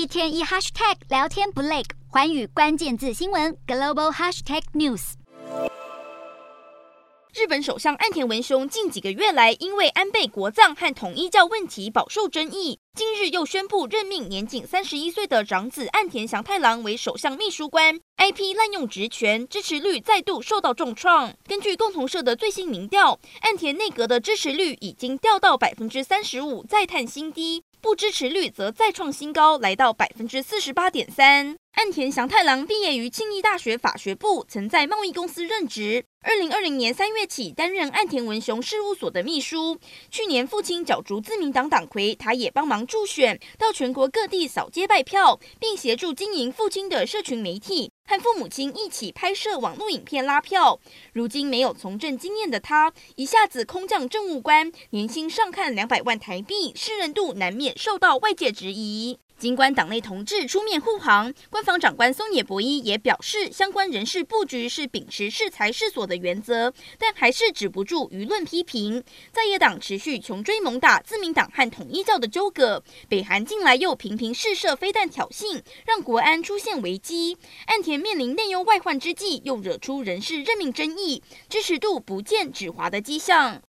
一天一 hashtag 聊天不累，环宇关键字新闻 global hashtag news。日本首相岸田文雄近几个月来，因为安倍国葬和统一教问题饱受争议。近日又宣布任命年仅三十一岁的长子岸田祥太郎为首相秘书官，IP 滥用职权，支持率再度受到重创。根据共同社的最新民调，岸田内阁的支持率已经掉到百分之三十五，再探新低；不支持率则再创新高，来到百分之四十八点三。岸田祥太郎毕业于庆应大学法学部，曾在贸易公司任职。二零二零年三月起担任岸田文雄事务所的秘书。去年父亲角逐自民党党魁，他也帮忙助选，到全国各地扫街拜票，并协助经营父亲的社群媒体，和父母亲一起拍摄网络影片拉票。如今没有从政经验的他，一下子空降政务官，年薪上看两百万台币，识人度难免受到外界质疑。尽管党内同志出面护航，官方长官松野博一也表示，相关人事布局是秉持适才适所的原则，但还是止不住舆论批评。在野党持续穷追猛打自民党和统一教的纠葛，北韩近来又频频试射飞弹挑衅，让国安出现危机。岸田面临内忧外患之际，又惹出人事任命争议，支持度不见止滑的迹象。